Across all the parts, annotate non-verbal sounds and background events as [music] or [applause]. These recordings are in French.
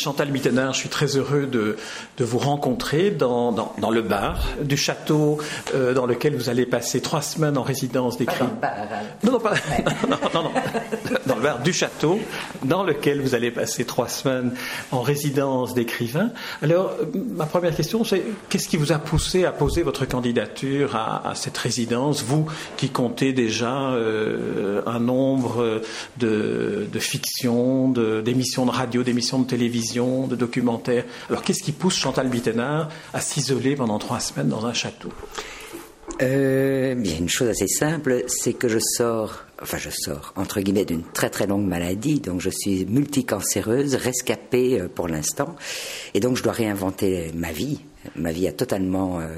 Chantal Mittenard, je suis très heureux de, de vous rencontrer dans, dans, dans, le bar du château euh, dans lequel vous allez passer trois semaines en résidence d'écrivain. Non, non, pas, [laughs] non, non, non, dans le bar du château dans lequel vous allez passer trois semaines en résidence d'écrivain. Alors, ma première question, c'est qu'est-ce qui vous a poussé à poser votre candidature à, à cette résidence, vous qui comptez déjà euh, un nombre de, de fictions, d'émissions de, de radio, d'émissions de télévision, de documentaires. Alors qu'est-ce qui pousse Chantal Bittenard à s'isoler pendant trois semaines dans un château? Euh, une chose assez simple, c'est que je sors, enfin je sors, entre guillemets, d'une très très longue maladie, donc je suis multicancéreuse, rescapée euh, pour l'instant, et donc je dois réinventer ma vie. Ma vie a totalement euh,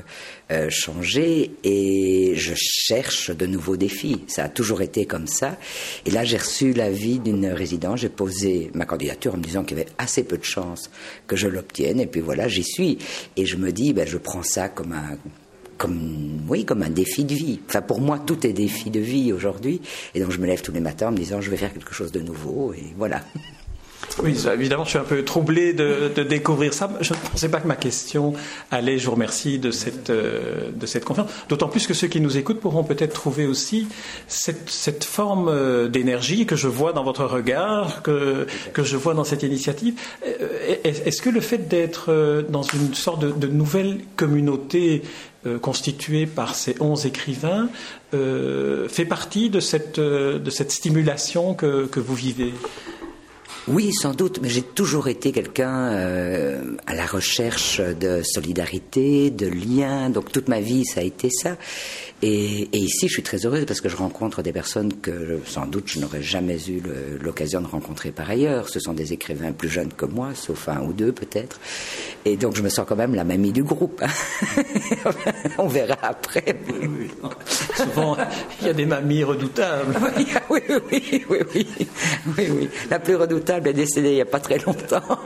euh, changé et je cherche de nouveaux défis. Ça a toujours été comme ça. Et là, j'ai reçu l'avis d'une résidence. J'ai posé ma candidature en me disant qu'il y avait assez peu de chances que je l'obtienne. Et puis voilà, j'y suis. Et je me dis, ben, je prends ça comme un comme, oui, comme un défi de vie. Enfin, pour moi, tout est défi de vie aujourd'hui. Et donc, je me lève tous les matins en me disant, je vais faire quelque chose de nouveau. Et voilà. [laughs] Oui, évidemment, je suis un peu troublé de, de, découvrir ça. Je ne pensais pas que ma question allait, je vous remercie de cette, euh, de cette conférence. D'autant plus que ceux qui nous écoutent pourront peut-être trouver aussi cette, cette forme euh, d'énergie que je vois dans votre regard, que, que je vois dans cette initiative. Euh, est-ce que le fait d'être dans une sorte de, de nouvelle communauté constituée par ces onze écrivains euh, fait partie de cette, de cette stimulation que, que vous vivez? Oui, sans doute, mais j'ai toujours été quelqu'un euh, à la recherche de solidarité, de liens. Donc toute ma vie, ça a été ça. Et, et, ici, je suis très heureuse parce que je rencontre des personnes que sans doute je n'aurais jamais eu l'occasion de rencontrer par ailleurs. Ce sont des écrivains plus jeunes que moi, sauf un ou deux peut-être. Et donc je me sens quand même la mamie du groupe. Hein. [laughs] On verra après. Oui, Souvent, il y a des mamies redoutables. [laughs] oui, oui, oui, oui, oui, oui, oui. La plus redoutable est décédée il n'y a pas très longtemps. [laughs]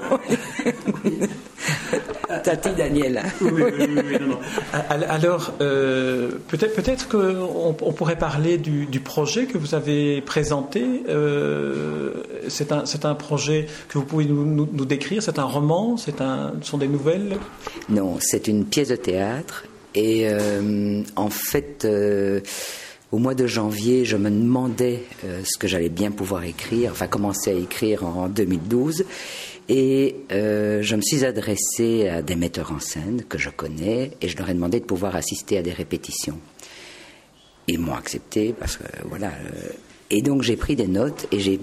Tati Daniela. Oui, oui, oui, non, non. Alors, euh, peut-être peut-être qu'on on pourrait parler du, du, projet que vous avez présenté. Euh, c'est un, un, projet que vous pouvez nous, nous, nous décrire C'est un roman C'est un, ce sont des nouvelles? Non, c'est une pièce de théâtre. Et euh, en fait euh, au mois de janvier, je me demandais euh, ce que j'allais bien pouvoir écrire, enfin commencer à écrire en 2012. Et euh, je me suis adressé à des metteurs en scène que je connais et je leur ai demandé de pouvoir assister à des répétitions. Ils m'ont accepté parce que voilà. Euh, et donc j'ai pris des notes et j'ai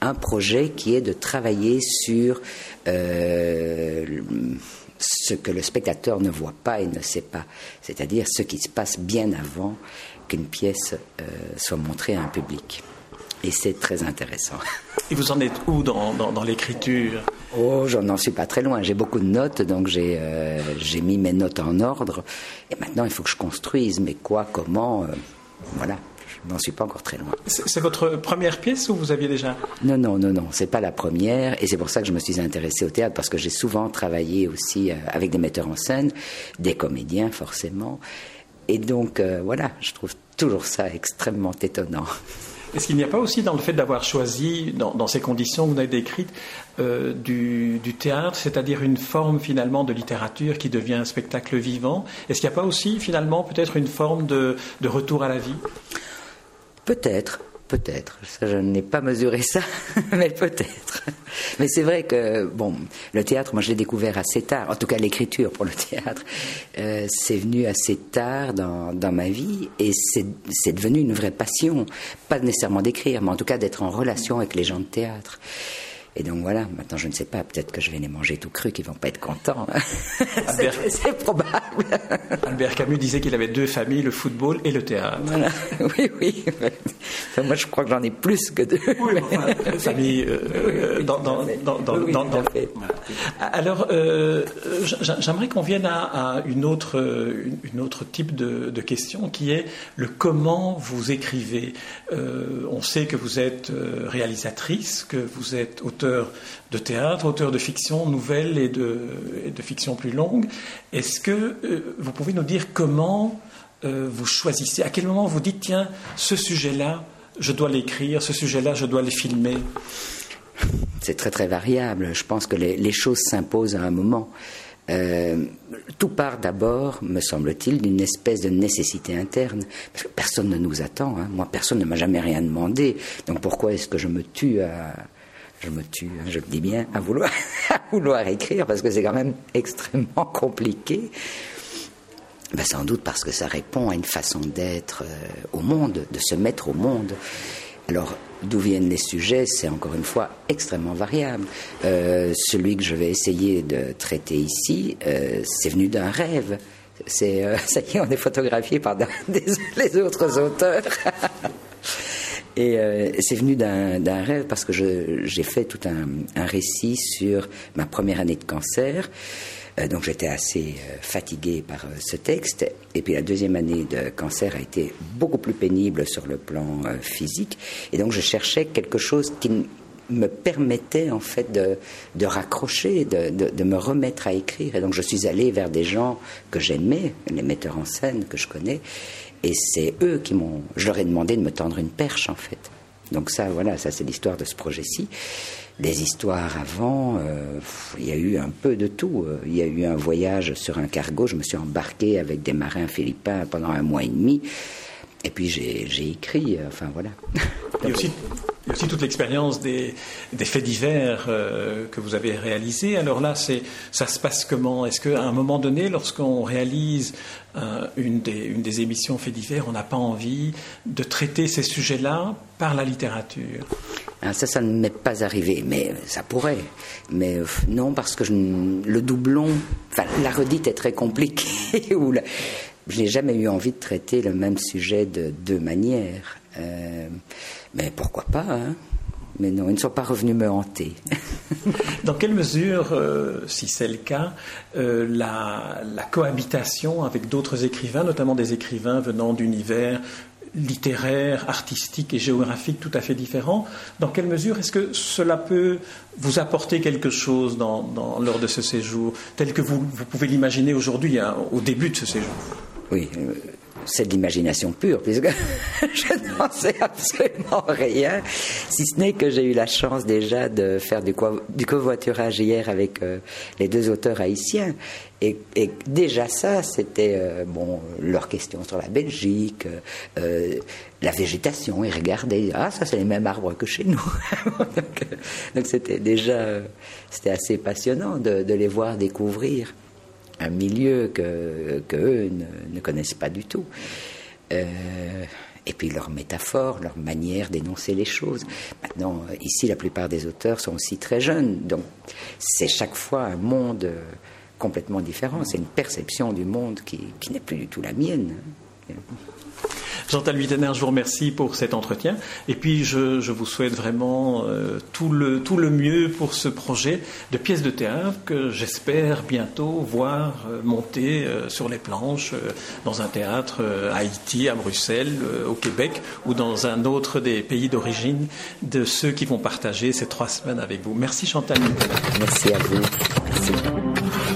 un projet qui est de travailler sur ce que le spectateur ne voit pas et ne sait pas, c'est-à-dire ce qui se passe bien avant qu'une pièce euh, soit montrée à un public. Et c'est très intéressant. Et vous en êtes où dans, dans, dans l'écriture? Oh, j'en suis pas très loin. J'ai beaucoup de notes, donc j'ai euh, mis mes notes en ordre. Et maintenant, il faut que je construise. Mais quoi, comment euh, Voilà. Je n'en suis pas encore très loin. C'est votre première pièce ou vous aviez déjà Non, non, non, non. C'est pas la première. Et c'est pour ça que je me suis intéressée au théâtre, parce que j'ai souvent travaillé aussi euh, avec des metteurs en scène, des comédiens, forcément. Et donc, euh, voilà, je trouve toujours ça extrêmement étonnant. Est-ce qu'il n'y a pas aussi dans le fait d'avoir choisi, dans, dans, ces conditions que vous avez décrites, euh, du, du, théâtre, c'est-à-dire une forme finalement de littérature qui devient un spectacle vivant? Est-ce qu'il n'y a pas aussi finalement peut-être une forme de, de retour à la vie? Peut-être, Peut-être, je n'ai pas mesuré ça, [laughs] mais peut-être. Mais c'est vrai que, bon, le théâtre, moi je l'ai découvert assez tard, en tout cas l'écriture pour le théâtre, euh, c'est venu assez tard dans, dans ma vie et c'est devenu une vraie passion, pas nécessairement d'écrire, mais en tout cas d'être en relation avec les gens de théâtre. Et donc voilà, maintenant je ne sais pas, peut-être que je vais les manger tout cru, qu'ils vont pas être contents. [laughs] [laughs] c'est probable. Albert Camus disait qu'il avait deux familles, le football et le théâtre. Voilà. [laughs] Oui, oui. Enfin, moi je crois que j'en ai plus que deux. Oui, enfin, famille euh, oui, dans, dans, dans, oui, Alors, euh, j'aimerais qu'on vienne à, à, une, autre, une, une autre type de, de, question qui est le comment vous écrivez. Euh, on sait que vous êtes euh, réalisatrice, que vous êtes auteur de théâtre, auteur de fiction nouvelle et de, de fiction plus longue. Est-ce que euh, vous pouvez nous dire comment euh, vous choisissez À quel moment vous dites, tiens, ce sujet-là, je dois l'écrire, ce sujet-là, je dois le filmer? C'est très très variable. Je pense que les, choses s'imposent à un moment. Euh, tout part d'abord, me semble-t-il, d'une espèce de nécessité interne. Parce que personne ne nous attend. Hein. Moi, personne ne m'a jamais rien demandé. Donc pourquoi est-ce que je me tue à, je me tue, hein, je le dis bien, à vouloir, [laughs] écrire, parce que c'est quand même [laughs] extrêmement compliqué. Ben, sans doute parce que ça répond à une façon d'être euh, au monde, de se mettre au monde. Alors, d'où viennent les sujets, c'est encore une fois extrêmement variable. Euh, celui que je vais essayer de traiter ici, euh, c'est venu d'un rêve. C'est, [laughs] ça y est, on est photographié par les autres auteurs. Et c'est venu d'un rêve parce que j'ai fait tout un, un, récit sur ma première année de cancer. Euh, donc j'étais assez euh, fatigué par euh, ce texte. Et puis la deuxième année de cancer a été beaucoup plus pénible sur le plan physique. Et donc je cherchais quelque chose qui me permettait en fait de, de raccrocher, de, de, de, me remettre à écrire. Et donc je suis allé vers des gens que j'aimais, les metteurs en scène que je connais, et c'est eux qui m'ont. Je leur ai demandé de me tendre une perche en fait. Donc ça, voilà, ça c'est l'histoire de ce projet-ci des histoires avant, euh, il y a eu un peu de tout. Il y a eu un voyage sur un cargo, je me suis embarqué avec des marins philippins pendant un mois et demi. Et puis j'ai écrit, euh, enfin voilà. Il aussi, aussi toute l'expérience des, faits divers euh, que vous avez réalisés. Alors là, ça se passe comment? Est-ce qu'à un moment donné, lorsqu'on réalise euh, une, des, émissions faits divers, on n'a pas envie de traiter ces sujets-là par la littérature? Ah, Ça, ça ne m'est pas arrivé, mais ça pourrait. Mais non, parce que le doublon, la redite est très compliquée. [laughs] je n'ai jamais eu envie de traiter le même sujet de deux manières. Euh, mais pourquoi pas hein mais non, ils ne sont pas revenus me hanter. [laughs] Dans quelle mesure, euh, si c'est le cas, euh, la, cohabitation avec d'autres écrivains, notamment des écrivains venant d'univers littéraires, artistiques et géographiques tout à fait différents, dans quelle mesure est-ce que cela peut vous apporter quelque chose lors de ce séjour, tel que vous, vous pouvez l'imaginer aujourd'hui, hein, au début de ce séjour? Oui, euh, c'est de l'imagination pure, puisque [laughs] je n'en sais absolument rien, si ce n'est que j'ai eu la chance déjà de faire du, covoiturage hier avec euh, les deux auteurs haïtiens. Et, déjà ça, c'était euh, bon leurs questions sur la Belgique, euh, la végétation. Ils regardaient, ah ça c'est les mêmes arbres que chez nous. [laughs] donc c'était déjà, assez passionnant de les voir découvrir un milieu que, eux ne, connaissent pas du tout. Euh, et puis leur métaphore, leur manière d'énoncer les choses. Maintenant, ici, la plupart des auteurs sont aussi très jeunes, donc c'est chaque fois un monde complètement différent. C'est une perception du monde qui n'est plus du tout la mienne. Chantal Wittener, je vous remercie pour cet entretien. Et puis, je, vous souhaite vraiment euh, tout, le, tout le mieux pour ce projet de pièce de théâtre que j'espère bientôt voir euh, monter euh, sur les planches dans un théâtre à Haïti, à Bruxelles, au Québec ou dans un autre des pays d'origine de ceux qui vont partager ces trois semaines avec vous. Merci Chantal Merci à vous.